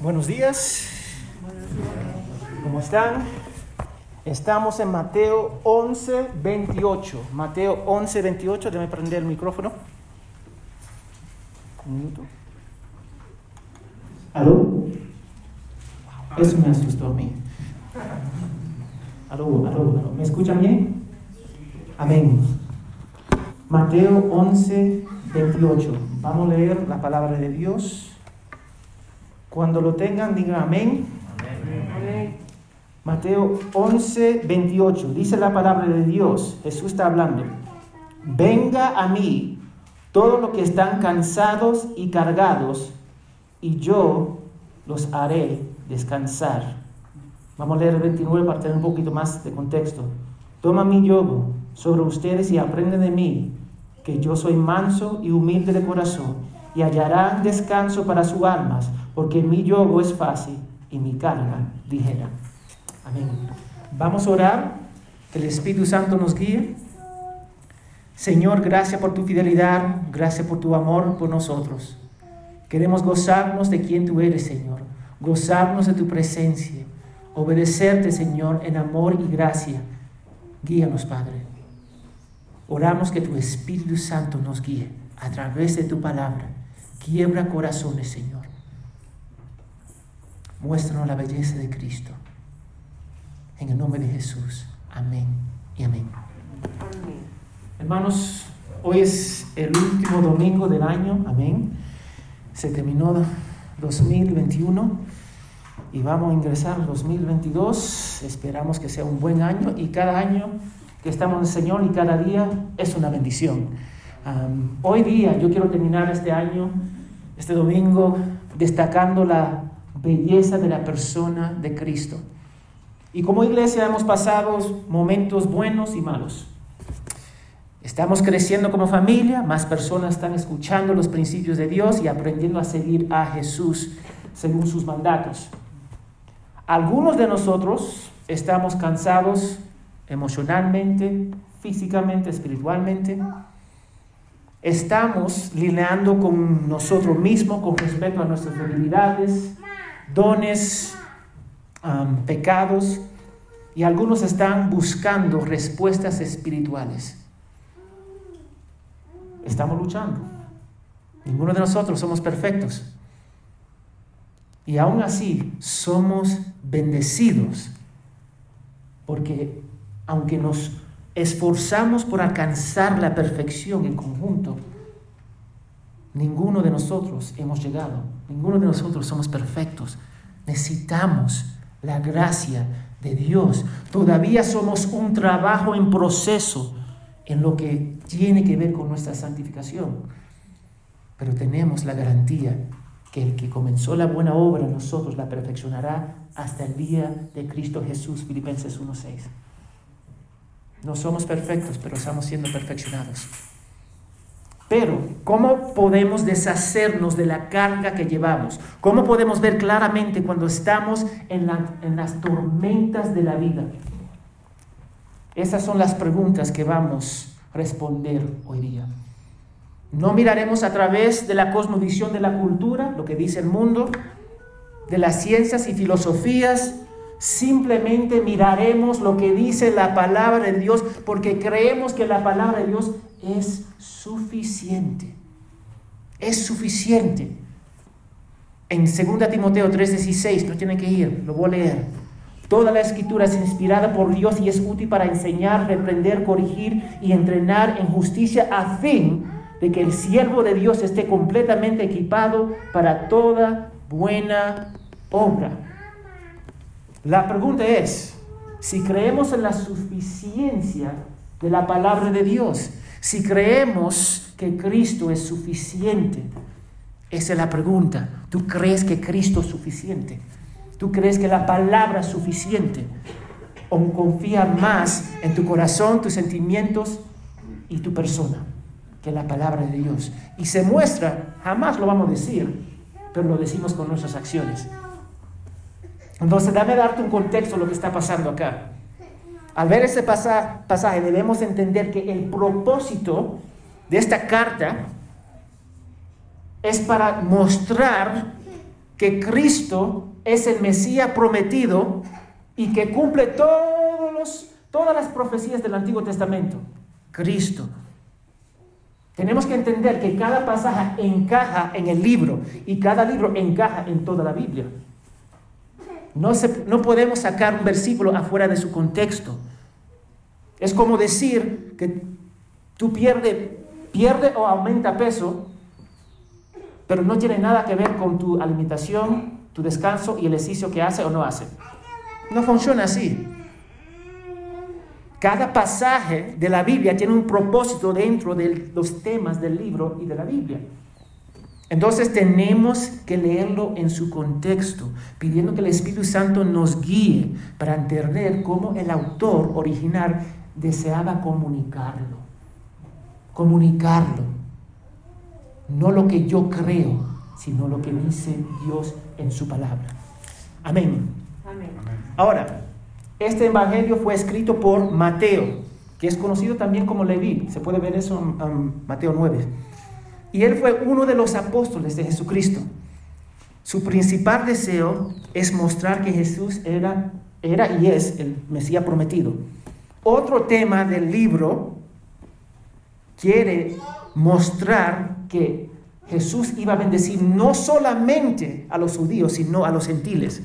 Buenos días. ¿Cómo están? Estamos en Mateo 11, 28. Mateo 11, 28. Déjame prender el micrófono. Un minuto. ¿Aló? Eso me asustó a mí. ¿Aló, aló, aló? ¿Me escuchan bien? Amén. Mateo 11, 28. Vamos a leer la palabra de Dios. Cuando lo tengan, digan amén. amén. Mateo 11, 28. Dice la palabra de Dios. Jesús está hablando. Venga a mí todos los que están cansados y cargados, y yo los haré descansar. Vamos a leer el 29 para tener un poquito más de contexto. Toma mi yogo sobre ustedes y aprenden de mí, que yo soy manso y humilde de corazón, y hallarán descanso para sus almas, porque mi yogo es fácil y mi carga ligera. Amén. Vamos a orar, que el Espíritu Santo nos guíe. Señor, gracias por tu fidelidad, gracias por tu amor por nosotros. Queremos gozarnos de quien tú eres, Señor, gozarnos de tu presencia, obedecerte, Señor, en amor y gracia. Guíanos, Padre. Oramos que tu Espíritu Santo nos guíe a través de tu palabra. Quiebra corazones, Señor. Muéstranos la belleza de Cristo. En el nombre de Jesús. Amén y amén. Hermanos, hoy es el último domingo del año. Amén. Se terminó 2021 y vamos a ingresar al 2022. Esperamos que sea un buen año y cada año que estamos en el Señor y cada día es una bendición. Hoy día yo quiero terminar este año, este domingo, destacando la belleza de la persona de Cristo. Y como iglesia hemos pasado momentos buenos y malos. Estamos creciendo como familia, más personas están escuchando los principios de Dios y aprendiendo a seguir a Jesús según sus mandatos. Algunos de nosotros estamos cansados emocionalmente, físicamente, espiritualmente. Estamos lineando con nosotros mismos con respecto a nuestras debilidades, dones, pecados, y algunos están buscando respuestas espirituales. Estamos luchando. Ninguno de nosotros somos perfectos. Y aún así somos bendecidos porque aunque nos esforzamos por alcanzar la perfección en conjunto, ninguno de nosotros hemos llegado, ninguno de nosotros somos perfectos. Necesitamos la gracia de Dios. Todavía somos un trabajo en proceso en lo que tiene que ver con nuestra santificación. Pero tenemos la garantía que el que comenzó la buena obra nosotros la perfeccionará hasta el día de Cristo Jesús, Filipenses 1.6. No somos perfectos, pero estamos siendo perfeccionados. Pero, ¿cómo podemos deshacernos de la carga que llevamos? ¿Cómo podemos ver claramente cuando estamos en, en, las tormentas de la vida? Esas son las preguntas que vamos a responder hoy día. No miraremos a través de la cosmovisión de la cultura, lo que dice el mundo, de las ciencias y filosofías, Simplemente miraremos lo que dice la palabra de Dios porque creemos que la palabra de Dios es suficiente. Es suficiente. En 2 Timoteo 3:16, no tienen que ir, lo voy a leer. Toda la escritura es inspirada por Dios y es útil para enseñar, reprender, corregir y entrenar en justicia a fin de que el siervo de Dios esté completamente equipado para toda buena obra. La pregunta es, si creemos en la suficiencia de la palabra de Dios, si creemos que Cristo es suficiente, esa es la pregunta. ¿Tú crees que Cristo es suficiente? ¿Tú crees que la palabra es suficiente? ¿O confía más en tu corazón, tus sentimientos y tu persona que la palabra de Dios? Y se muestra, jamás lo vamos a decir, pero lo decimos con nuestras acciones. Entonces, dame darte un contexto de lo que está pasando acá. Al ver ese pasaje, debemos entender que el propósito de esta carta es para mostrar que Cristo es el Mesías prometido y que cumple todos los, todas las profecías del Antiguo Testamento. Cristo. Tenemos que entender que cada pasaje encaja en el libro y cada libro encaja en toda la Biblia. No, no podemos sacar un versículo afuera de su contexto. Es como decir que tú pierdes pierde o aumenta peso, pero no tiene nada que ver con tu alimentación, tu descanso y el ejercicio que hace o no hace. No funciona así. Cada pasaje de la Biblia tiene un propósito dentro de los temas del libro y de la Biblia. Entonces tenemos que leerlo en su contexto, pidiendo que el Espíritu Santo nos guíe para entender cómo el autor original deseaba comunicarlo. Comunicarlo. No lo que yo creo, sino lo que dice Dios en su palabra. Amén. Amén. Ahora, este evangelio fue escrito por Mateo, que es conocido también como Leví. Se puede ver eso en Mateo 9. Y él fue uno de los apóstoles de Jesucristo. Su principal deseo es mostrar que Jesús era, era y es el Mesías prometido. Otro tema del libro quiere mostrar que Jesús iba a bendecir no solamente a los judíos, sino a los gentiles.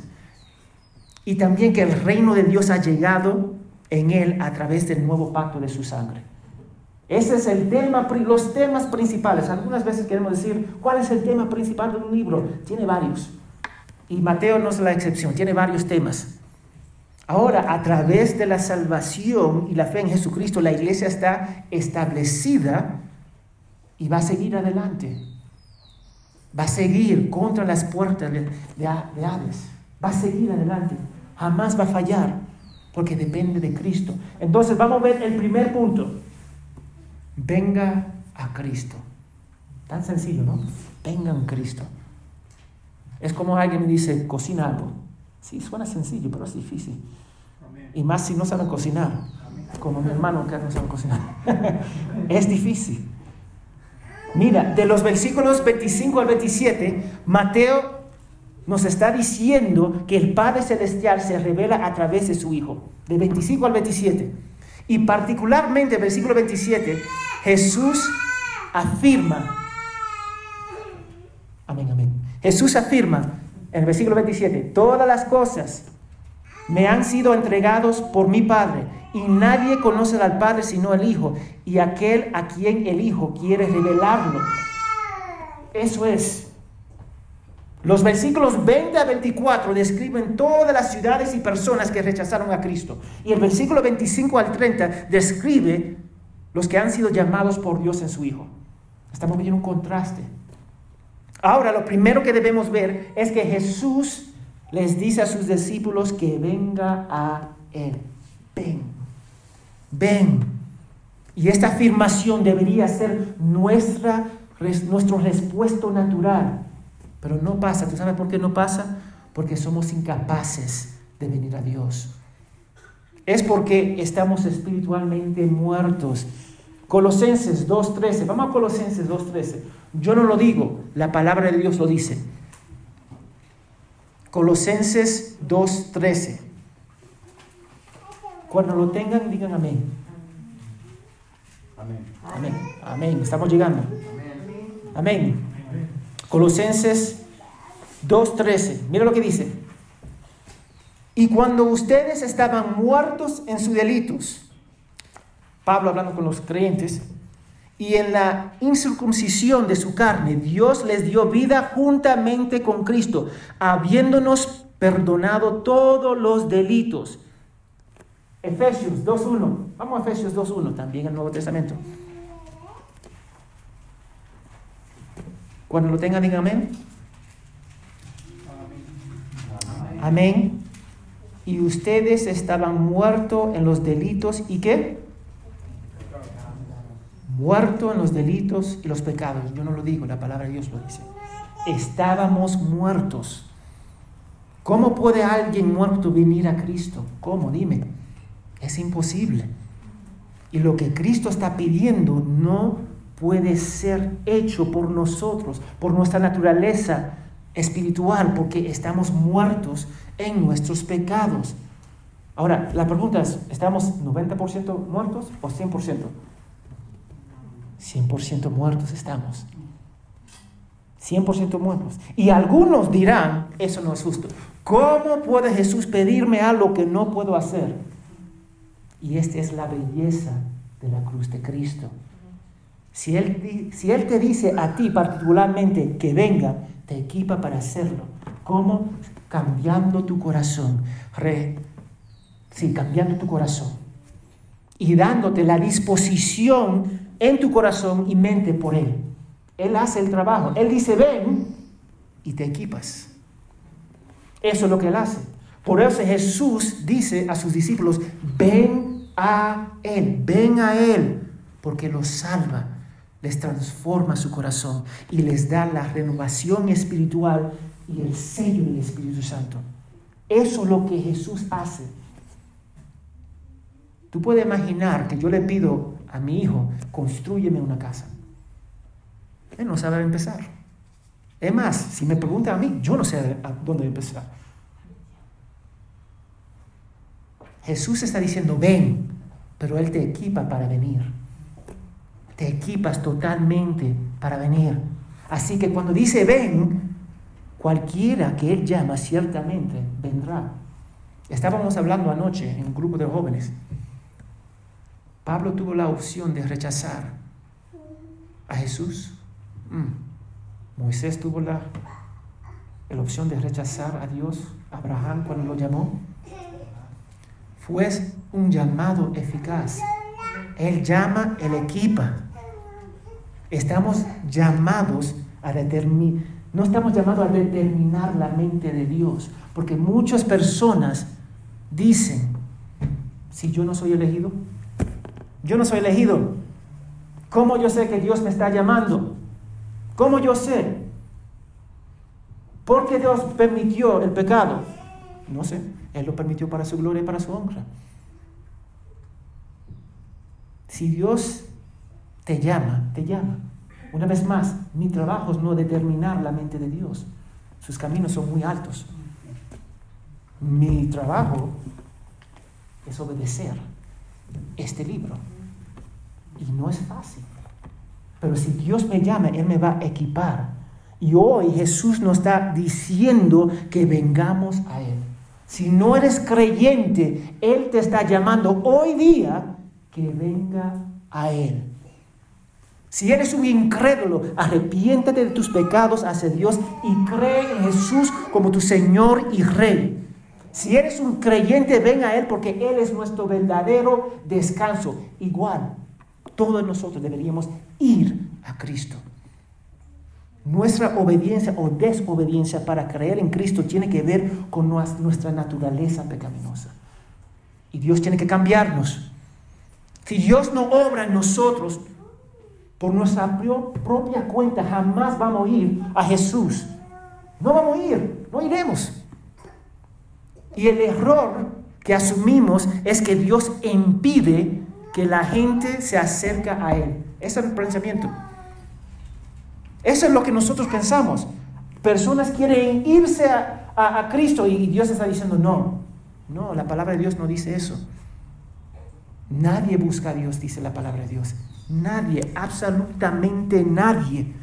Y también que el reino de Dios ha llegado en él a través del nuevo pacto de su sangre. Ese es el tema, los temas principales. Algunas veces queremos decir, ¿cuál es el tema principal de un libro? Tiene varios. Y Mateo no es la excepción, tiene varios temas. Ahora, a través de la salvación y la fe en Jesucristo, la iglesia está establecida y va a seguir adelante. Va a seguir contra las puertas de, de, Hades. Va a seguir adelante. Jamás va a fallar porque depende de Cristo. Entonces vamos a ver el primer punto venga a Cristo. Tan sencillo, ¿no? Venga a Cristo. Es como alguien me dice, cocina algo. Sí, suena sencillo, pero es difícil. Y más si no saben cocinar. Como mi hermano que no sabe cocinar. es difícil. Mira, de los versículos 25 al 27, Mateo nos está diciendo que el Padre Celestial se revela a través de su Hijo. De 25 al 27. Y particularmente, versículo 27, Jesús afirma, amén, amén. Jesús afirma en el versículo 27, todas las cosas me han sido entregados por mi Padre y nadie conoce al Padre sino el Hijo y aquel a quien el Hijo quiere revelarlo. Eso es. Los versículos 20 a 24 describen todas las ciudades y personas que rechazaron a Cristo. Y el versículo 25 al 30 describe los que han sido llamados por Dios en su Hijo. Estamos viendo un contraste. Ahora, lo primero que debemos ver es que Jesús les dice a sus discípulos que venga a Él. Ven, ven. Y esta afirmación debería ser nuestra, nuestro respuesta natural. Pero no pasa. ¿Tú sabes por qué no pasa? Porque somos incapaces de venir a Dios es porque estamos espiritualmente muertos. Colosenses 2.13, vamos a Colosenses 2.13. Yo no lo digo, la palabra de Dios lo dice. Colosenses 2.13. Cuando lo tengan, digan amén. Amén. Amén. Amén. Estamos llegando. Amén. Colosenses 2.13. Mira lo que dice. Y cuando ustedes estaban muertos en sus delitos, Pablo hablando con los creyentes, y en la incircuncisión de su carne, Dios les dio vida juntamente con Cristo, habiéndonos perdonado todos los delitos. Efesios 2.1. Vamos a Efesios 2.1 también el Nuevo Testamento. Cuando lo tengan, digan amén. Amén. amén y ustedes estaban muertos en los delitos y qué? Muerto en los delitos y los pecados. Yo no lo digo, la palabra de Dios lo dice. Estábamos muertos. ¿Cómo puede alguien muerto venir a Cristo? ¿Cómo? Dime. Es imposible. Y lo que Cristo está pidiendo no puede ser hecho por nosotros, por nuestra naturaleza espiritual porque estamos muertos en nuestros pecados. Ahora, la pregunta es, ¿estamos 90% muertos o 100%? 100% muertos estamos. 100% muertos. Y algunos dirán, eso no es justo. ¿Cómo puede Jesús pedirme algo que no puedo hacer? Y esta es la belleza de la cruz de Cristo. Si él, si él te dice a ti particularmente que venga, te equipa para hacerlo. ¿Cómo? Cambiando tu corazón. sí, cambiando tu corazón. Y dándote la disposición en tu corazón y mente por Él. Él hace el trabajo. Él dice, ven y te equipas. Eso es lo que Él hace. Por eso Jesús dice a sus discípulos, ven a Él, ven a Él, porque los salva, les transforma su corazón y les da la renovación espiritual y el sello del Espíritu Santo. Eso es lo que Jesús hace. Tú puedes imaginar que yo le pido a mi hijo, construyeme una casa. Él no sabe empezar. Es más, si me pregunta a mí, yo no sé a dónde empezar. Jesús está diciendo, ven, pero Él te equipa para venir. Te equipas totalmente para venir. Así que cuando dice ven, cualquiera que Él llama ciertamente vendrá. Estábamos hablando anoche en un grupo de jóvenes. Pablo tuvo la opción de rechazar a Jesús. Mm. Moisés tuvo la, opción de rechazar a Dios, Abraham cuando lo llamó. Fue un llamado eficaz. Él llama, él equipa. Estamos llamados a determinar, no estamos llamados a determinar la mente de Dios, porque muchas personas dicen, si yo no soy elegido, yo no soy elegido. ¿Cómo yo sé que Dios me está llamando? ¿Cómo yo sé? ¿Por qué Dios permitió el pecado? No sé. Él lo permitió para su gloria y para su honra. Si Dios te llama, te llama. Una vez más, mi trabajo es no determinar la mente de Dios. Sus caminos son muy altos. Mi trabajo es obedecer este libro. Y no es fácil. Pero si Dios me llama, Él me va a equipar. Y hoy Jesús nos está diciendo que vengamos a Él. Si no eres creyente, Él te está llamando hoy día que venga a Él. Si eres un incrédulo, arrepiéntate de tus pecados hacia Dios y cree en Jesús como tu Señor y Rey. Si eres un creyente, ven a Él porque Él es nuestro verdadero descanso. Igual, todos nosotros deberíamos ir a Cristo. Nuestra obediencia o desobediencia para creer en Cristo tiene que ver con nuestra naturaleza pecaminosa. Y Dios tiene que cambiarnos. Si Dios no obra en nosotros, por nuestra propia cuenta jamás vamos a ir a Jesús. No vamos a ir, no iremos. Y el error que asumimos es que Dios impide que la gente se acerque a Él. Ese es el pensamiento. Eso es lo que nosotros pensamos. Personas quieren irse a, a Cristo y Dios está diciendo no. No, la palabra de Dios no dice eso. Nadie busca a Dios, dice la palabra de Dios. Nadie, absolutamente nadie.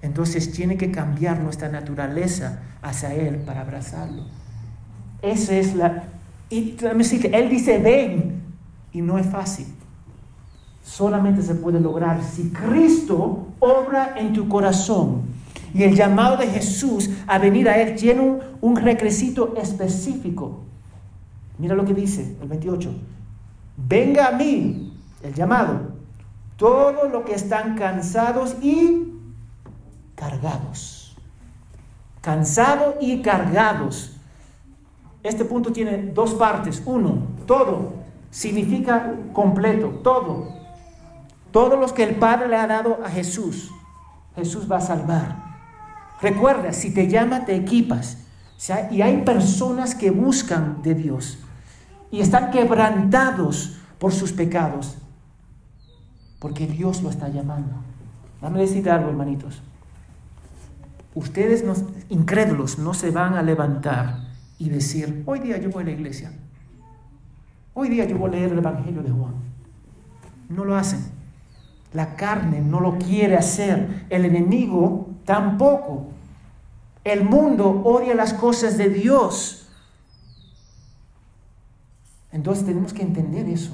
Entonces tiene que cambiar nuestra naturaleza hacia Él para abrazarlo. Esa es la... Y Él dice, ven. Y no es fácil. Solamente se puede lograr si Cristo obra en tu corazón. Y el llamado de Jesús a venir a Él tiene un, un requisito específico. Mira lo que dice el 28. Venga a mí, el llamado, todos los que están cansados y cargados. Cansados y cargados. Este punto tiene dos partes. Uno, todo significa completo, todo. Todos los que el Padre le ha dado a Jesús, Jesús va a salvar. Recuerda, si te llama, te equipas. y hay personas que buscan de Dios y están quebrantados por sus pecados, porque Dios lo está llamando. Dame decir algo, hermanitos. ustedes incrédulos no se van a levantar y decir, hoy día yo voy a la iglesia, hoy día yo voy a leer el Evangelio de Juan. No lo hacen. La carne no lo quiere hacer, el enemigo tampoco. El mundo odia las cosas de Dios. Entonces tenemos que entender eso.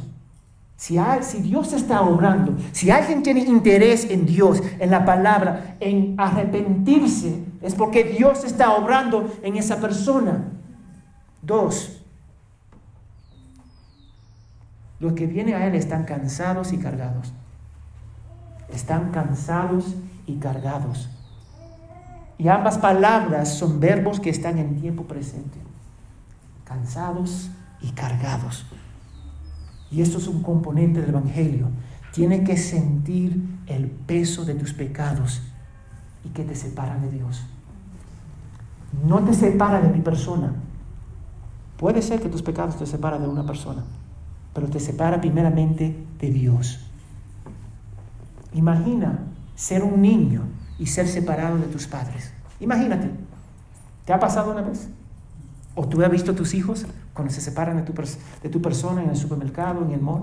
Si, Dios está obrando, si alguien tiene interés en Dios, en la palabra, en arrepentirse, es porque Dios está obrando en esa persona. Dos, los que vienen a Él están cansados y cargados. Están cansados y cargados. Y ambas palabras son verbos que están en tiempo presente. Cansados y cargados. Y esto es un componente del Evangelio. Tiene que sentir el peso de tus pecados y que te separan de Dios. No te separa de mi persona. Puede ser que tus pecados te separen de una persona, pero te separa primeramente de Dios. Imagina ser un niño y ser separado de tus padres. Imagínate, ¿te ha pasado una vez? ¿O tú has visto a tus hijos cuando se separan de tu, de tu persona en el supermercado, en el mall?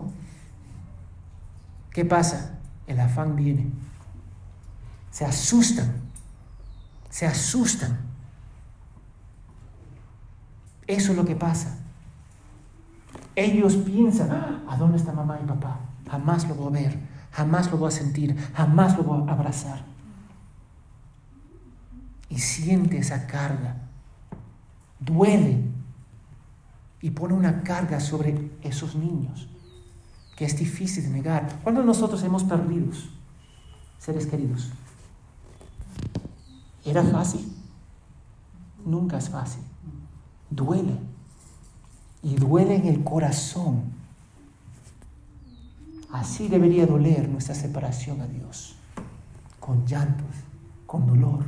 ¿Qué pasa? El afán viene. Se asustan. Se asustan. Eso es lo que pasa. Ellos piensan, ah, ¿a dónde está mamá y papá? Jamás lo voy a ver, jamás lo voy a sentir, jamás lo voy a abrazar. Y siente esa carga duele y pone una carga sobre esos niños que es difícil de negar. Cuando nosotros hemos perdido seres queridos, ¿era fácil? Nunca es fácil. Duele. Y duele en el corazón. Así debería doler nuestra separación a Dios, con llantos, con dolor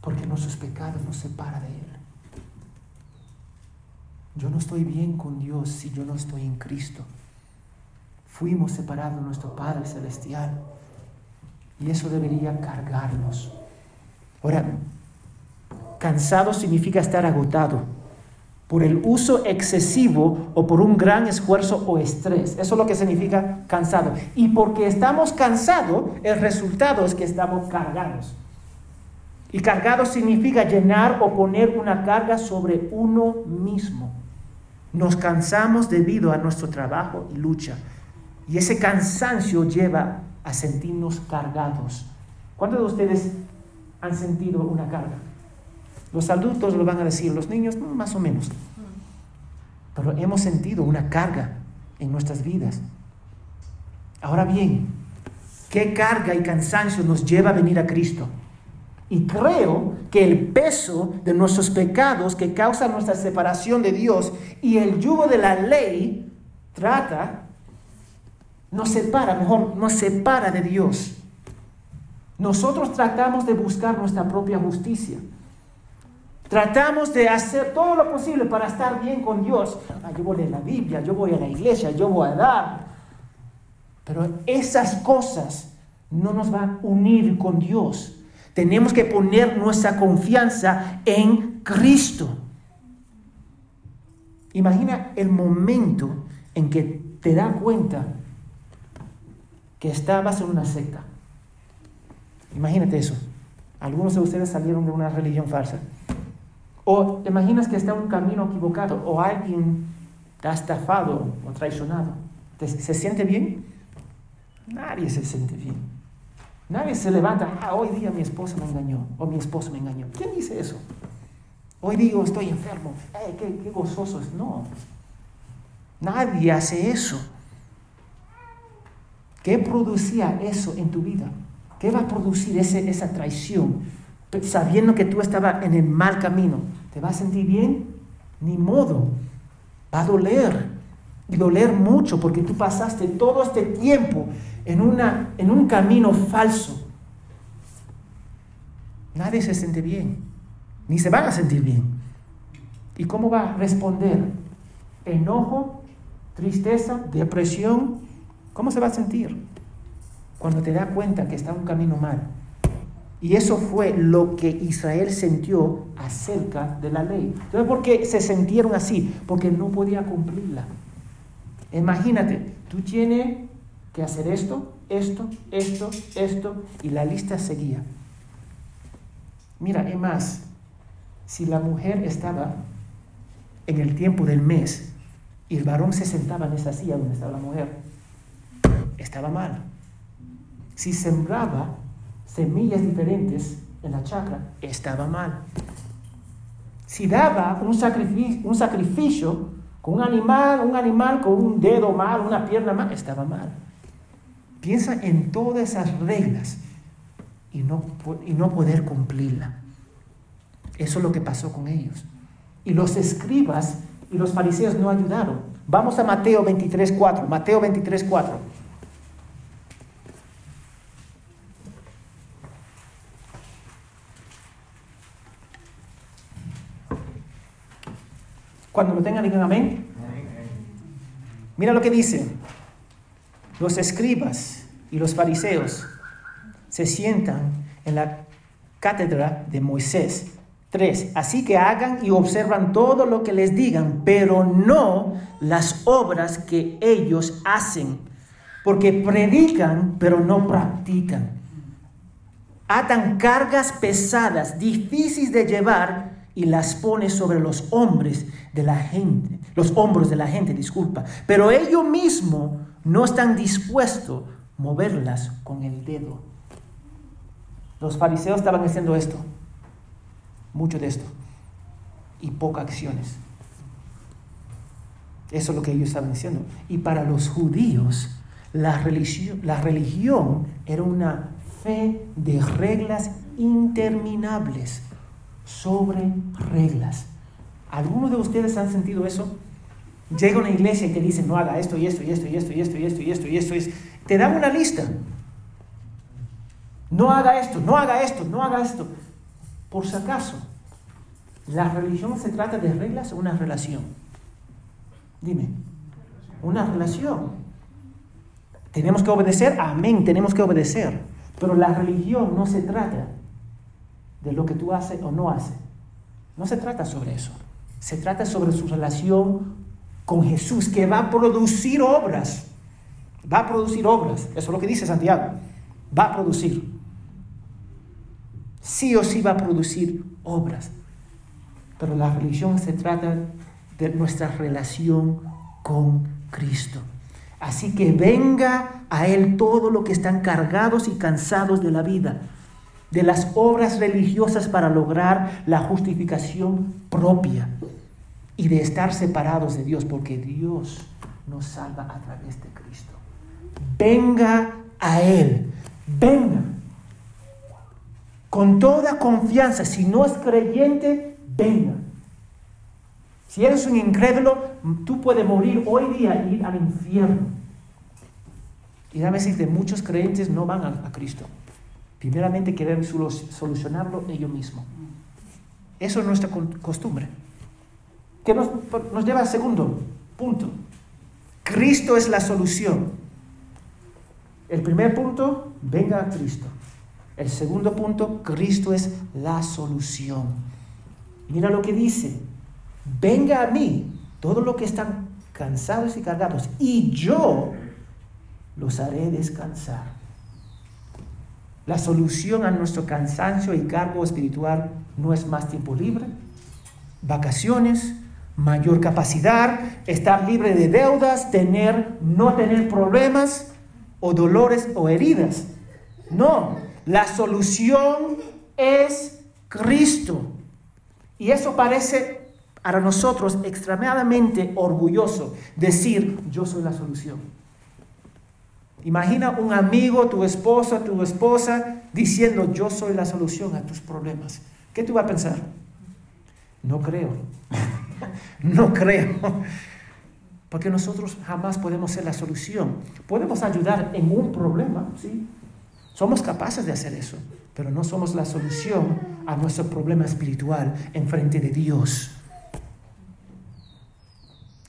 porque nuestros pecados nos separan de Él. Yo no estoy bien con Dios si yo no estoy en Cristo. Fuimos separados de nuestro Padre Celestial y eso debería cargarnos. Ahora, cansado significa estar agotado por el uso excesivo o por un gran esfuerzo o estrés. Eso es lo que significa cansado. Y porque estamos cansados, el resultado es que estamos cargados. Y cargado significa llenar o poner una carga sobre uno mismo. Nos cansamos debido a nuestro trabajo y lucha. Y ese cansancio lleva a sentirnos cargados. ¿Cuántos de ustedes han sentido una carga? Los adultos lo van a decir, los niños mm, más o menos. Pero hemos sentido una carga en nuestras vidas. Ahora bien, ¿qué carga y cansancio nos lleva a venir a Cristo? Y creo que el peso de nuestros pecados que causa nuestra separación de Dios y el yugo de la ley trata, nos separa, mejor, nos separa de Dios. Nosotros tratamos de buscar nuestra propia justicia. Tratamos de hacer todo lo posible para estar bien con Dios. Ah, yo voy a leer la Biblia, yo voy a la iglesia, yo voy a dar. Pero esas cosas no nos van a unir con Dios tenemos que poner nuestra confianza en Cristo. Imagina el momento en que te das cuenta que estabas en una secta. Imagínate eso. Algunos de ustedes salieron de una religión falsa. O te imaginas que está en un camino equivocado o alguien te ha estafado o traicionado. ¿Se siente bien? Nadie se siente bien. Nadie se levanta, ah, hoy día mi esposa me engañó o mi esposo me engañó. ¿Quién dice eso? Hoy digo, estoy enfermo, eh, qué, qué gozoso es. No, nadie hace eso. ¿Qué producía eso en tu vida? ¿Qué va a producir ese, esa traición? Sabiendo que tú estabas en el mal camino. ¿Te va a sentir bien? Ni modo. Va a doler. Y doler mucho porque tú pasaste todo este tiempo en, una, en un camino falso, nadie se siente bien, ni se van a sentir bien. ¿Y cómo va a responder? Enojo, tristeza, depresión. ¿Cómo se va a sentir? Cuando te da cuenta que está en un camino mal. Y eso fue lo que Israel sintió acerca de la ley. Entonces, ¿por qué se sintieron así? Porque no podía cumplirla. Imagínate, tú tienes que hacer esto, esto, esto, esto, y la lista seguía. Mira, es más, si la mujer estaba en el tiempo del mes y el varón se sentaba en esa silla donde estaba la mujer, estaba mal. Si sembraba semillas diferentes en la chacra, estaba mal. Si daba un sacrificio, un sacrificio con un animal, un animal con un dedo mal, una pierna mal, estaba mal. Piensa en todas esas reglas y no, y no poder cumplirla. Eso es lo que pasó con ellos. Y los escribas y los fariseos no ayudaron. Vamos a Mateo 23.4. Mateo 23.4. Cuando lo tengan, digan amén. Mira lo que dice. Los escribas y los fariseos se sientan en la cátedra de Moisés. 3. Así que hagan y observan todo lo que les digan, pero no las obras que ellos hacen, porque predican, pero no practican. Atan cargas pesadas, difíciles de llevar, y las pone sobre los hombres de la gente, los hombros de la gente, disculpa. Pero ellos mismos no están dispuestos a moverlas con el dedo. Los fariseos estaban haciendo esto, mucho de esto, y pocas acciones. Eso es lo que ellos estaban diciendo. Y para los judíos, la religión, la religión era una fe de reglas interminables sobre reglas. ¿Algunos de ustedes han sentido eso? Llega una iglesia y te dicen, no haga esto y esto y esto y esto y esto y esto y esto y esto. Y Te dan una lista. No haga esto, no haga esto, no haga esto. Por si acaso, ¿la religión se trata de reglas o una relación? Dime, una relación. ¿Tenemos que obedecer? Amén, tenemos que obedecer. Pero la religión no se trata de lo que tú haces o no haces. No se trata sobre eso. Se trata sobre su relación con Jesús, que va a producir obras. Va a producir obras. Eso es lo que dice Santiago. Va a producir. Sí o sí va a producir obras. Pero la religión se trata de nuestra relación con Cristo. Así que venga a Él todo lo que están cargados y cansados de la vida de las obras religiosas para lograr la justificación propia y de estar separados de Dios, porque Dios nos salva a través de Cristo. Venga a Él, venga. Con toda confianza, si no es creyente, venga. Si eres un incrédulo, tú puedes morir hoy día y ir al infierno. Y a veces de muchos creyentes no van a, a Cristo. Primeramente quieren solucionarlo ellos mismos. Eso es nuestra costumbre. Que nos, nos lleva al segundo punto. Cristo es la solución. El primer punto, venga a Cristo. El segundo punto, Cristo es la solución. Mira lo que dice. Venga a mí todos los que están cansados y cargados, y yo los haré descansar. La solución a nuestro cansancio y cargo espiritual no es más tiempo libre, vacaciones, mayor capacidad, estar libre de deudas, tener, no tener problemas o dolores o heridas. No, la solución es Cristo. Y eso parece para nosotros extremadamente orgulloso decir, yo soy la solución. Imagina un amigo, tu esposa, tu esposa, diciendo, yo soy la solución a tus problemas. ¿Qué tú vas a pensar? No creo. no creo. Porque nosotros jamás podemos ser la solución. Podemos ayudar en un problema, ¿sí? Somos capaces de hacer eso, pero no somos la solución a nuestro problema espiritual en frente de Dios.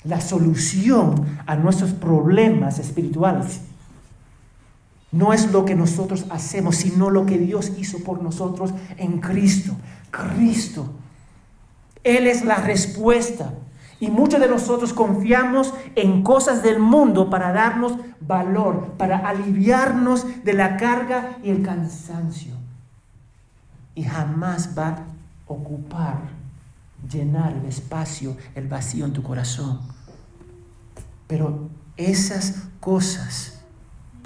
La solución a nuestros problemas espirituales no es lo que nosotros hacemos, sino lo que Dios hizo por nosotros en Cristo. Cristo. Él es la respuesta. Y muchos de nosotros confiamos en cosas del mundo para darnos valor, para aliviarnos de la carga y el cansancio. Y jamás va a ocupar, llenar el espacio, el vacío en tu corazón. Pero esas cosas,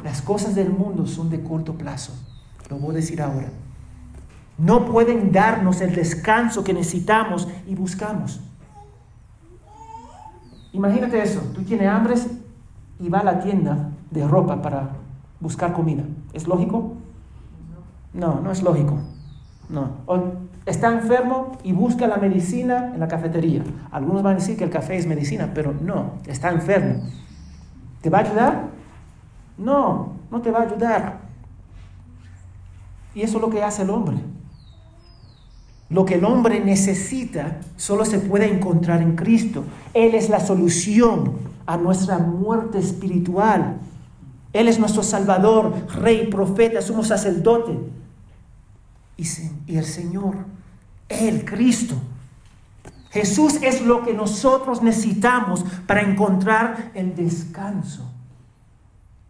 las cosas del mundo son de corto plazo. Lo voy a decir ahora. No pueden darnos el descanso que necesitamos y buscamos. Imagínate eso, tú tienes hambre y va a la tienda de ropa para buscar comida. ¿Es lógico? No, no es lógico. No. está enfermo y busca la medicina en la cafetería. Algunos van a decir que el café es medicina, pero no, está enfermo. ¿Te va a ayudar? No, no te va a ayudar. Y eso es lo que hace el hombre. Lo que el hombre necesita solo se puede encontrar en Cristo. Él es la solución a nuestra muerte espiritual. Él es nuestro Salvador, Rey, profeta, somos sacerdote. Y, el Señor, Él, Cristo. Jesús es lo que nosotros necesitamos para encontrar el descanso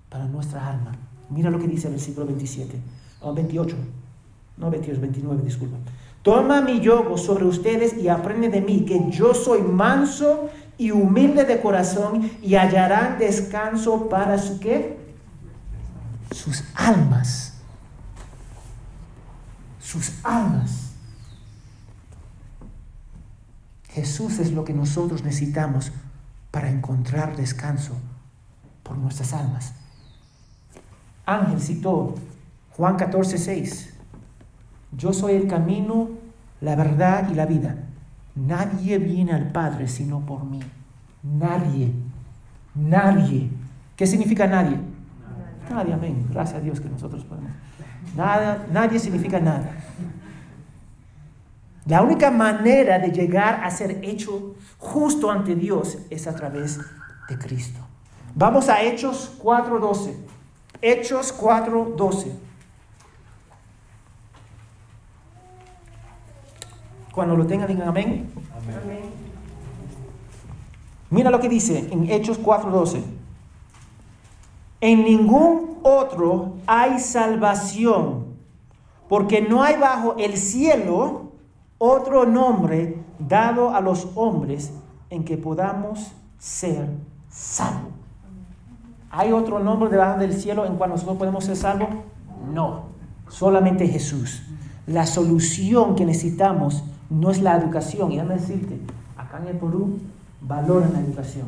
para nuestra alma. Mira lo que dice el versículo 27, o 28, no 28, 29, disculpa. Toma mi yogo sobre ustedes y aprende de mí, que yo soy manso y humilde de corazón y hallarán descanso para su qué? Sus almas. Sus almas. Jesús es lo que nosotros necesitamos para encontrar descanso por nuestras almas. Ángel citó Juan 14, 6. Yo soy el camino, la verdad y la vida. Nadie viene al Padre sino por mí. Nadie. Nadie. ¿Qué significa nadie? Nadie, amén. Gracias a Dios que nosotros podemos. Nada, nadie significa nada. La única manera de llegar a ser hecho justo ante Dios es a través de Cristo. Vamos a Hechos 4.12. Hechos 4.12. Cuando lo tengan, digan amén. amén. Mira lo que dice en Hechos 4:12. En ningún otro hay salvación, porque no hay bajo el cielo otro nombre dado a los hombres en que podamos ser salvos. ¿Hay otro nombre debajo del cielo en cual nosotros podemos ser salvos? No, solamente Jesús. La solución que necesitamos no es la educación. Y déjame decirte, acá en el Perú valoran la educación.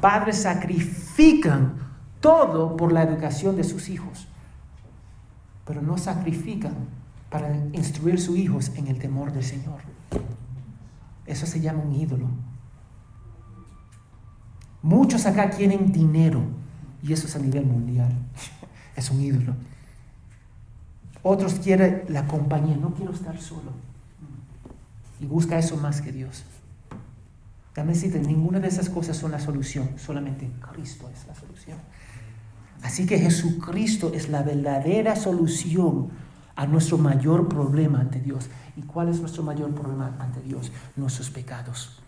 Padres sacrifican todo por la educación de sus hijos, pero no sacrifican para instruir a sus hijos en el temor del Señor. Eso se llama un ídolo. Muchos acá quieren dinero y eso es a nivel mundial. Es un ídolo. Otros quieren la compañía, no quiero estar solo y busca eso más que Dios. También decirte, ninguna de esas cosas son la solución, solamente Cristo es la solución. Así que Jesucristo es la verdadera solución a nuestro mayor problema ante Dios. ¿Y cuál es nuestro mayor problema ante Dios? Nuestros pecados.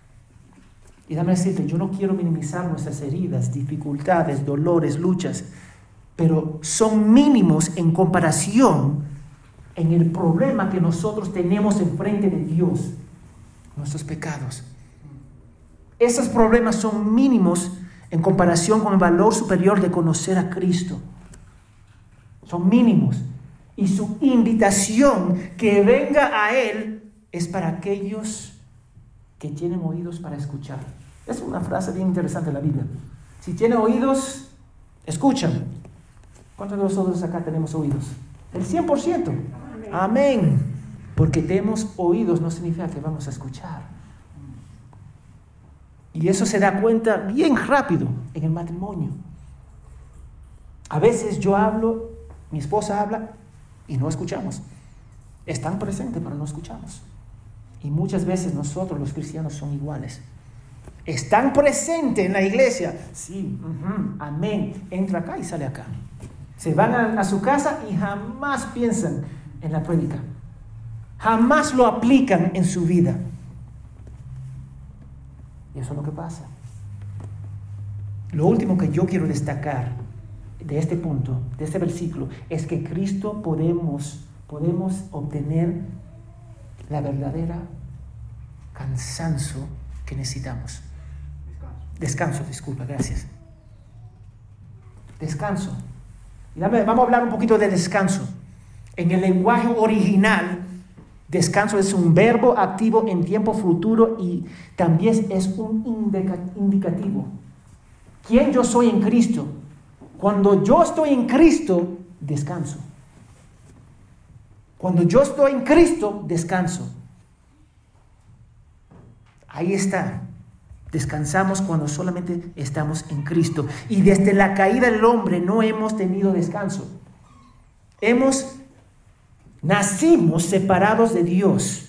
Y dame decirte, yo no quiero minimizar nuestras heridas, dificultades, dolores, luchas, pero son mínimos en comparación en el problema que nosotros tenemos enfrente de Dios nuestros pecados. Esos problemas son mínimos en comparación con el valor superior de conocer a Cristo. Son mínimos. Y su invitación que venga a Él es para aquellos que tienen oídos para escuchar. Es una frase bien interesante de la Biblia. Si tienen oídos, escuchan. ¿Cuántos de nosotros acá tenemos oídos? El 100%. Amén. Porque tenemos oídos no significa que vamos a escuchar. Y eso se da cuenta bien rápido en el matrimonio. A veces yo hablo, mi esposa habla y no escuchamos. Están presentes, pero no escuchamos. Y muchas veces nosotros los cristianos son iguales. Están presentes en la iglesia. Sí, amén. Entra acá y sale acá. Se van a, su casa y jamás piensan en la prédica. Jamás lo aplican en su vida. Y eso es lo que pasa. Lo último que yo quiero destacar de este punto, de este versículo, es que Cristo podemos, podemos obtener la verdadera cansancio que necesitamos. Descanso, disculpa, gracias. Descanso. Y vamos a hablar un poquito de descanso. En el lenguaje original, descanso es un verbo activo en tiempo futuro y también es un indicativo. ¿Quién yo soy en Cristo? Cuando yo estoy en Cristo, descanso. Cuando yo estoy en Cristo, descanso. Ahí está. Descansamos cuando solamente estamos en Cristo. Y desde la caída del hombre no hemos tenido descanso. Hemos, nacimos separados de Dios.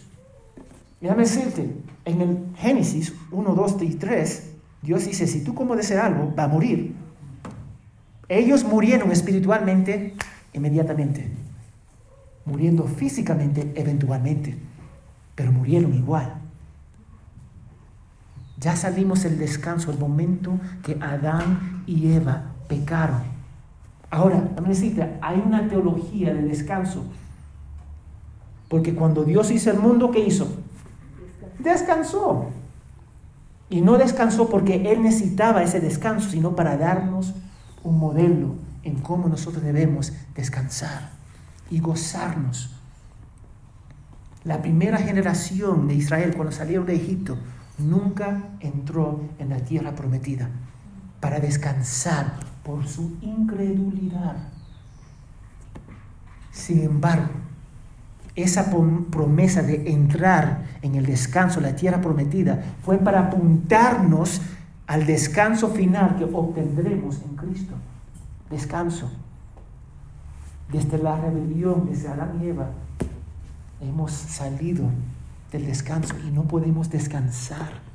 Déjame decirte, en el Génesis 1, 2 y 3, Dios dice, si tú comes de ese árbol, va a morir. Ellos murieron espiritualmente inmediatamente, muriendo físicamente eventualmente, pero murieron igual. Ya salimos del descanso, el momento que Adán y Eva pecaron. Ahora, déjame decirte, hay una teología del descanso. Porque cuando Dios hizo el mundo, ¿qué hizo? Descansó. Y no descansó porque Él necesitaba ese descanso, sino para darnos un modelo en cómo nosotros debemos descansar y gozarnos. La primera generación de Israel cuando salieron de Egipto nunca entró en la tierra prometida para descansar por su incredulidad. Sin embargo, esa promesa de entrar en el descanso, la tierra prometida, fue para apuntarnos al descanso final que obtendremos en Cristo. Descanso. Desde la rebelión, desde Adán y Eva, hemos salido del descanso y no podemos descansar.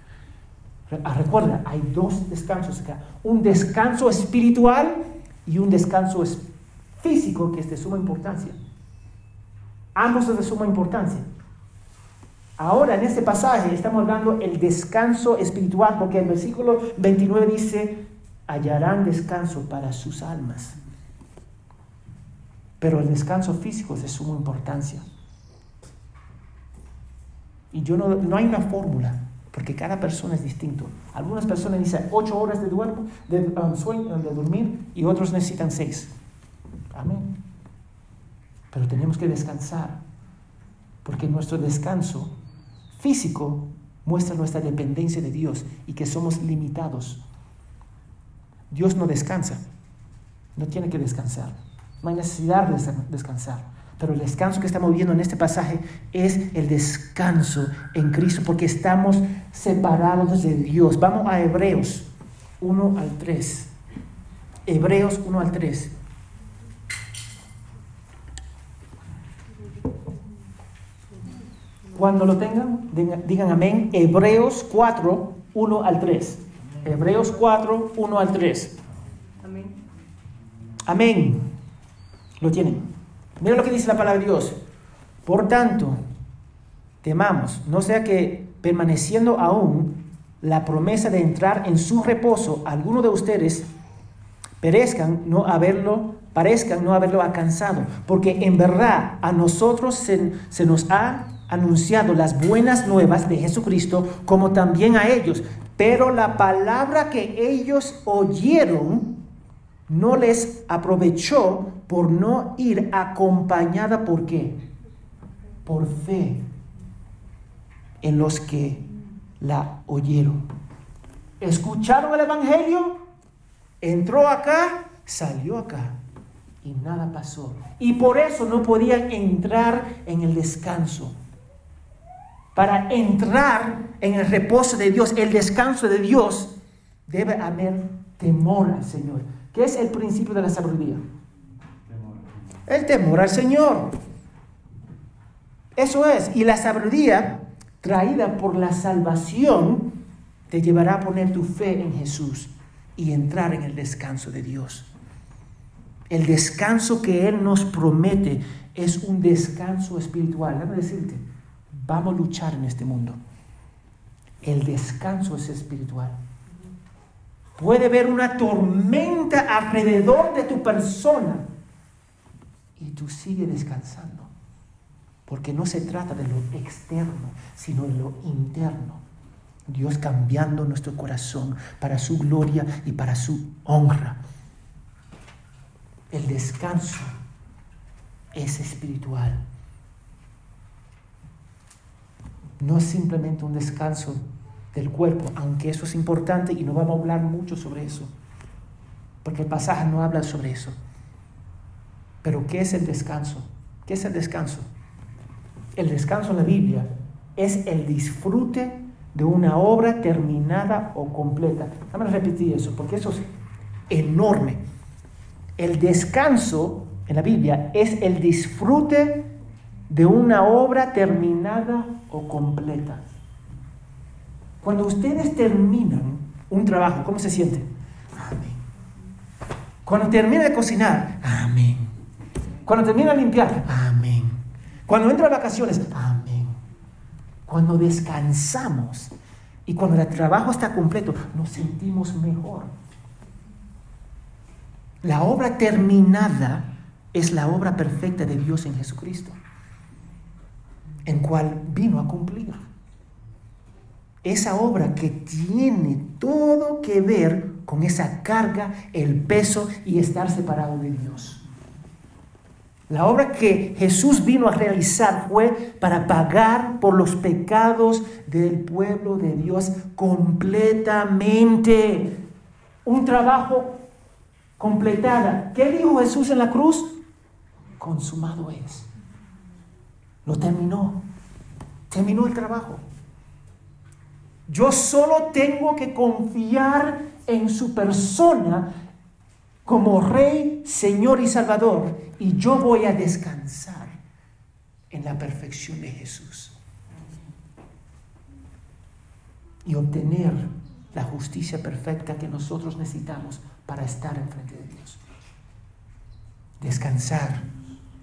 Ah, recuerda, hay dos descansos acá. Un descanso espiritual y un descanso físico que es de suma importancia. Ambos son de suma importancia. Ahora en este pasaje estamos hablando del descanso espiritual porque el versículo 29 dice, hallarán descanso para sus almas. Pero el descanso físico es de suma importancia. Y yo no, no hay una fórmula, porque cada persona es distinto. Algunas personas dicen ocho horas de, duermo, de um, sueño, de dormir, y otros necesitan seis. Amén. Pero tenemos que descansar, porque nuestro descanso físico muestra nuestra dependencia de Dios y que somos limitados. Dios no descansa, no tiene que descansar, no hay necesidad de descansar. Pero el descanso que estamos viendo en este pasaje es el descanso en Cristo, porque estamos separados de Dios. Vamos a Hebreos 1 al 3. Hebreos 1 al 3. Cuando lo tengan, digan amén. Hebreos 4, 1 al 3. Hebreos 4, 1 al 3. Amén. Amén. Lo tienen. Mira lo que dice la palabra de Dios. Por tanto, temamos, no sea que permaneciendo aún la promesa de entrar en su reposo, algunos de ustedes perezcan no haberlo, parezcan no haberlo alcanzado, porque en verdad a nosotros se, se nos ha anunciado las buenas nuevas de Jesucristo como también a ellos. Pero la palabra que ellos oyeron no les aprovechó por no ir acompañada por qué? Por fe en los que la oyeron. Escucharon el Evangelio, entró acá, salió acá y nada pasó. Y por eso no podían entrar en el descanso para entrar en el reposo de Dios, el descanso de Dios, debe haber temor al Señor. ¿Qué es el principio de la sabiduría? El temor al Señor. Eso es. Y la sabiduría traída por la salvación te llevará a poner tu fe en Jesús y entrar en el descanso de Dios. El descanso que Él nos promete es un descanso espiritual. Déjame decirte, vamos a luchar en este mundo. El descanso es espiritual. Puede haber una tormenta alrededor de tu persona y tú sigues descansando. Porque no se trata de lo externo, sino de lo interno. Dios cambiando nuestro corazón para su gloria y para su honra. El descanso es espiritual. No es simplemente un descanso del cuerpo, aunque eso es importante y no vamos a hablar mucho sobre eso, porque el pasaje no habla sobre eso. Pero ¿qué es el descanso? ¿Qué es el descanso? El descanso en la Biblia es el disfrute de una obra terminada o completa. Déjame repetir eso, porque eso es enorme. El descanso en la Biblia es el disfrute de una obra terminada o completa. Cuando ustedes terminan un trabajo, ¿cómo se sienten? Amén. Cuando termina de cocinar, amén. Cuando termina de limpiar, amén. Cuando entra a vacaciones, amén. Cuando descansamos y cuando el trabajo está completo, nos sentimos mejor. La obra terminada es la obra perfecta de Dios en Jesucristo, en cual vino a cumplir. Esa obra que tiene todo que ver con esa carga, el peso y estar separado de Dios. La obra que Jesús vino a realizar fue para pagar por los pecados del pueblo de Dios completamente. Un trabajo completada. ¿Qué dijo Jesús en la cruz? Consumado es. Lo terminó. Terminó el trabajo. Yo solo tengo que confiar en su persona como Rey, Señor y Salvador, y yo voy a descansar en la perfección de Jesús y obtener la justicia perfecta que nosotros necesitamos para estar enfrente de Dios. Descansar,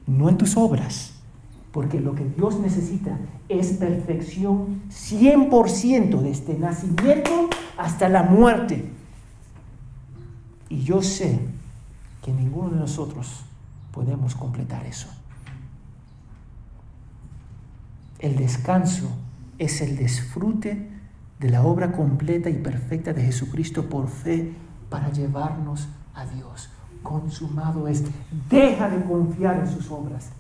no en tus obras, porque lo que Dios necesita es perfección 100% desde nacimiento hasta la muerte. Y yo sé que ninguno de nosotros podemos completar eso. El descanso es el disfrute de la obra completa y perfecta de Jesucristo por fe para llevarnos a Dios. Consumado es. Deja de confiar en sus obras.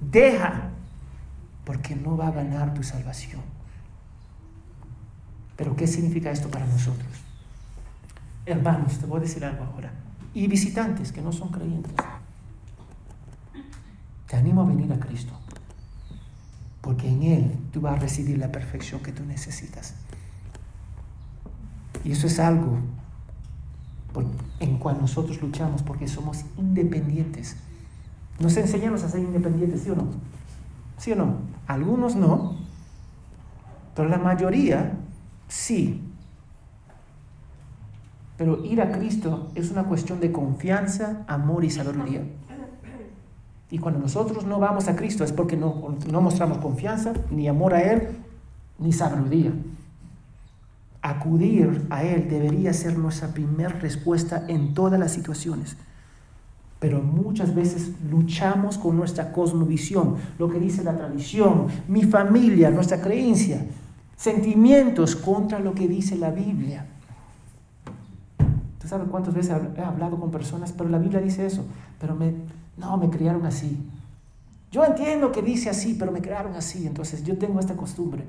Deja, porque no va a ganar tu salvación. Pero ¿qué significa esto para nosotros? Hermanos, te voy a decir algo ahora y visitantes que no son creyentes. Te animo a venir a Cristo, porque en Él tú vas a recibir la perfección que tú necesitas. Y eso es algo en cual nosotros luchamos porque somos independientes. Nos enseñamos a ser independientes, ¿sí o no? ¿Sí o no? Algunos no, pero la mayoría sí. Pero ir a Cristo es una cuestión de confianza, amor y sabiduría. Y cuando nosotros no vamos a Cristo es porque no, no mostramos confianza, ni amor a Él, ni sabiduría. Acudir a Él debería ser nuestra primera respuesta en todas las situaciones. Pero muchas veces luchamos con nuestra cosmovisión, lo que dice la tradición, mi familia, nuestra creencia, sentimientos contra lo que dice la Biblia. ¿Tú sabes cuántas veces he hablado con personas, pero la Biblia dice eso? Pero me, no, me criaron así. Yo entiendo que dice así, pero me criaron así. Entonces yo tengo esta costumbre.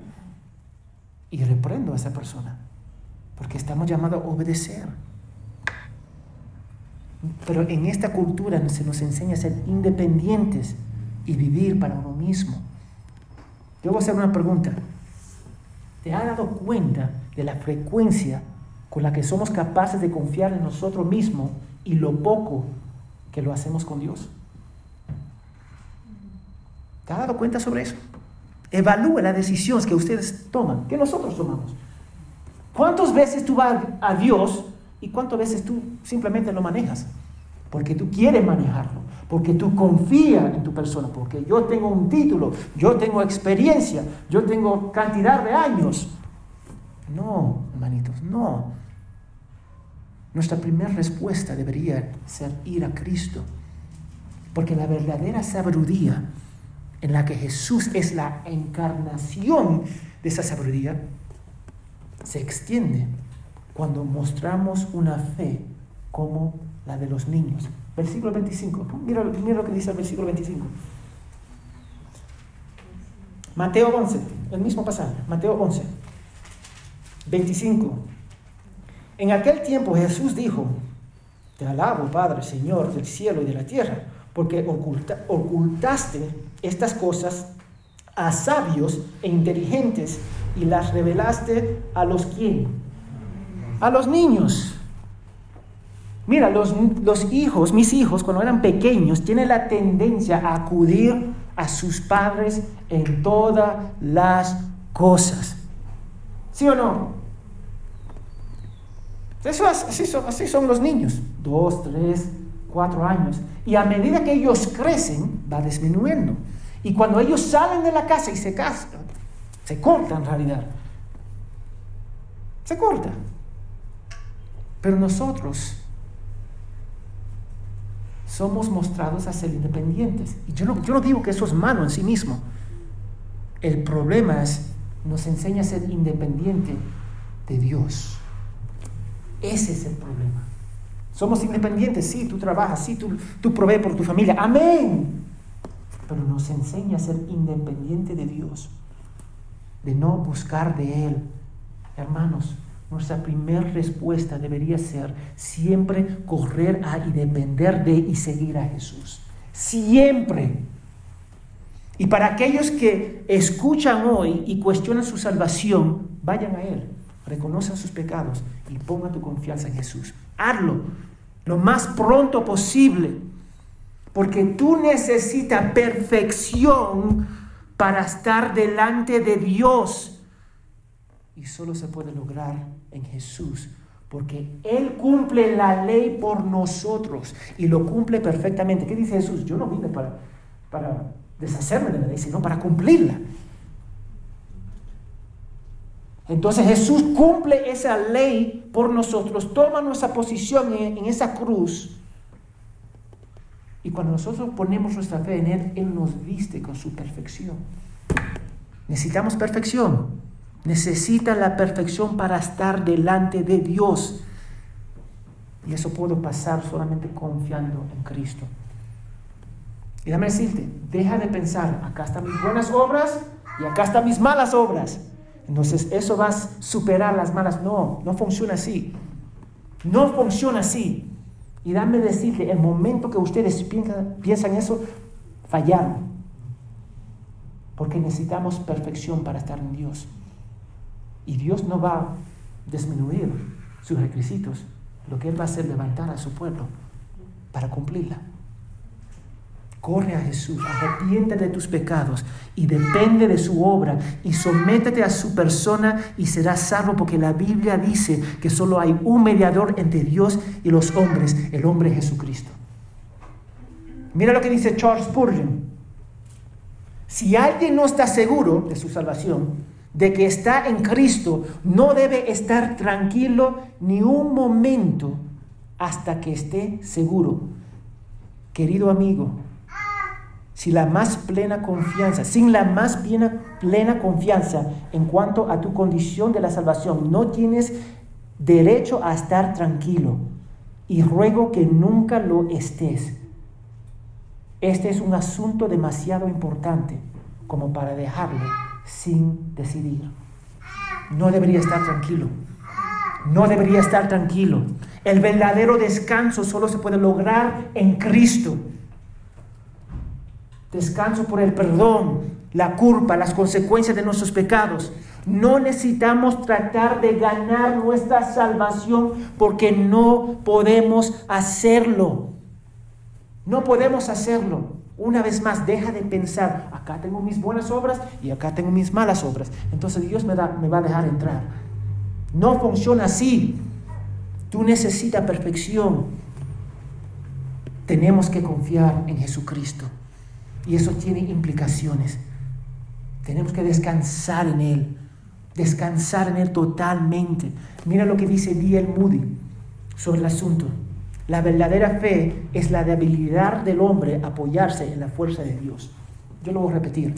Y reprendo a esa persona. Porque estamos llamados a obedecer. Pero en esta cultura se nos enseña a ser independientes y vivir para uno mismo. Yo voy a hacer una pregunta. ¿Te has dado cuenta de la frecuencia con la que somos capaces de confiar en nosotros mismos y lo poco que lo hacemos con Dios. ¿Te has dado cuenta sobre eso? Evalúe las decisiones que ustedes toman, que nosotros tomamos. ¿Cuántas veces tú vas a Dios y cuántas veces tú simplemente lo manejas? porque tú quieres manejarlo, porque tú confías en tu persona, porque yo tengo un título, yo tengo experiencia, yo tengo cantidad de años. No, hermanitos, no. Nuestra primera respuesta debería ser ir a Cristo, porque la verdadera sabiduría en la que Jesús es la encarnación de esa sabiduría, se extiende cuando mostramos una fe como la de los niños. Versículo 25. Mira, lo que dice el versículo 25. Mateo 11, el mismo pasaje. Mateo 11, 25. En aquel tiempo Jesús dijo, te alabo, Padre, Señor del cielo y de la tierra, porque ocultaste estas cosas a sabios e inteligentes y las revelaste a los quién? A los niños. Mira, los, los, hijos, mis hijos, cuando eran pequeños, tienen la tendencia a acudir a sus padres en todas las cosas. ¿Sí o no? Eso, así, son, así son los niños, dos, tres, cuatro años. Y a medida que ellos crecen, va disminuyendo. Y cuando ellos salen de la casa y se casan, se corta en realidad. Se corta. Pero nosotros somos mostrados a ser independientes. Y yo no, yo no digo que eso es malo en sí mismo. El problema es, nos enseña a ser independiente de Dios. Ese es el problema. Somos independientes, sí, tú trabajas, sí, tú, tú provees por tu familia. Amén. Pero nos enseña a ser independiente de Dios, de no buscar de Él. Hermanos, nuestra primera respuesta debería ser siempre correr a y depender de y seguir a Jesús. Siempre. Y para aquellos que escuchan hoy y cuestionan su salvación, vayan a Él reconozcan sus pecados y ponga tu confianza en Jesús. Hazlo lo más pronto posible, porque tú necesitas perfección para estar delante de Dios. Y solo se puede lograr en Jesús, porque Él cumple la ley por nosotros y lo cumple perfectamente. ¿Qué dice Jesús? Yo no vine para, para deshacerme de la ley, sino para cumplirla. Entonces Jesús cumple esa ley por nosotros, toma nuestra posición en, esa cruz. Y cuando nosotros ponemos nuestra fe en Él, Él nos viste con su perfección. Necesitamos perfección. Necesita la perfección para estar delante de Dios. Y eso puedo pasar solamente confiando en Cristo. Y dame decirte, deja de pensar, acá están mis buenas obras y acá están mis malas obras. Entonces eso va a superar las malas. No, no funciona así. No funciona así. Y dame decirle, el momento que ustedes piensan, piensan eso, fallaron. Porque necesitamos perfección para estar en Dios. Y Dios no va a disminuir sus requisitos. Lo que Él va a hacer es levantar a su pueblo para cumplirla. Corre a Jesús, arrepiente de tus pecados y depende de su obra y sométete a su persona y serás salvo porque la Biblia dice que solo hay un mediador entre Dios y los hombres, el hombre Jesucristo. Mira lo que dice Charles Spurgeon. Si alguien no está seguro de su salvación, de que está en Cristo, no debe estar tranquilo ni un momento hasta que esté seguro. Querido amigo, si la más plena confianza, sin la más plena, plena confianza en cuanto a tu condición de la salvación, no tienes derecho a estar tranquilo y ruego que nunca lo estés. Este es un asunto demasiado importante como para dejarlo sin decidir. No debería estar tranquilo. No debería estar tranquilo. El verdadero descanso solo se puede lograr en Cristo descanso por el perdón, la culpa, las consecuencias de nuestros pecados. No necesitamos tratar de ganar nuestra salvación porque no podemos hacerlo. No podemos hacerlo. Una vez más, deja de pensar, acá tengo mis buenas obras y acá tengo mis malas obras. Entonces Dios me, da, me va a dejar entrar. No funciona así. Tú necesitas perfección. tenemos que confiar en Jesucristo. Y eso tiene implicaciones. Tenemos que descansar en Él, descansar en Él totalmente. Mira lo que dice D.L. Moody sobre el asunto. La verdadera fe es la debilidad del hombre apoyarse en la fuerza de Dios. Yo lo voy a repetir.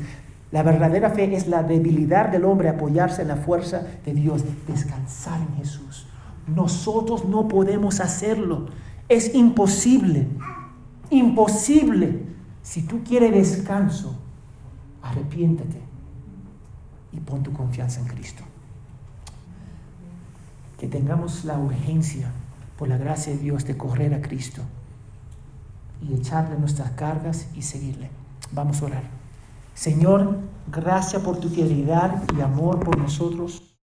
La verdadera fe es la debilidad del hombre apoyarse en la fuerza de Dios, descansar en Jesús. Nosotros no podemos hacerlo. Es imposible. Imposible. Si tú quieres descanso, arrepiéntete y pon tu confianza en Cristo. Que tengamos la urgencia, por la gracia de Dios, de correr a Cristo y echarle nuestras cargas y seguirle. Vamos a orar. Señor, gracias por tu fidelidad y amor por nosotros.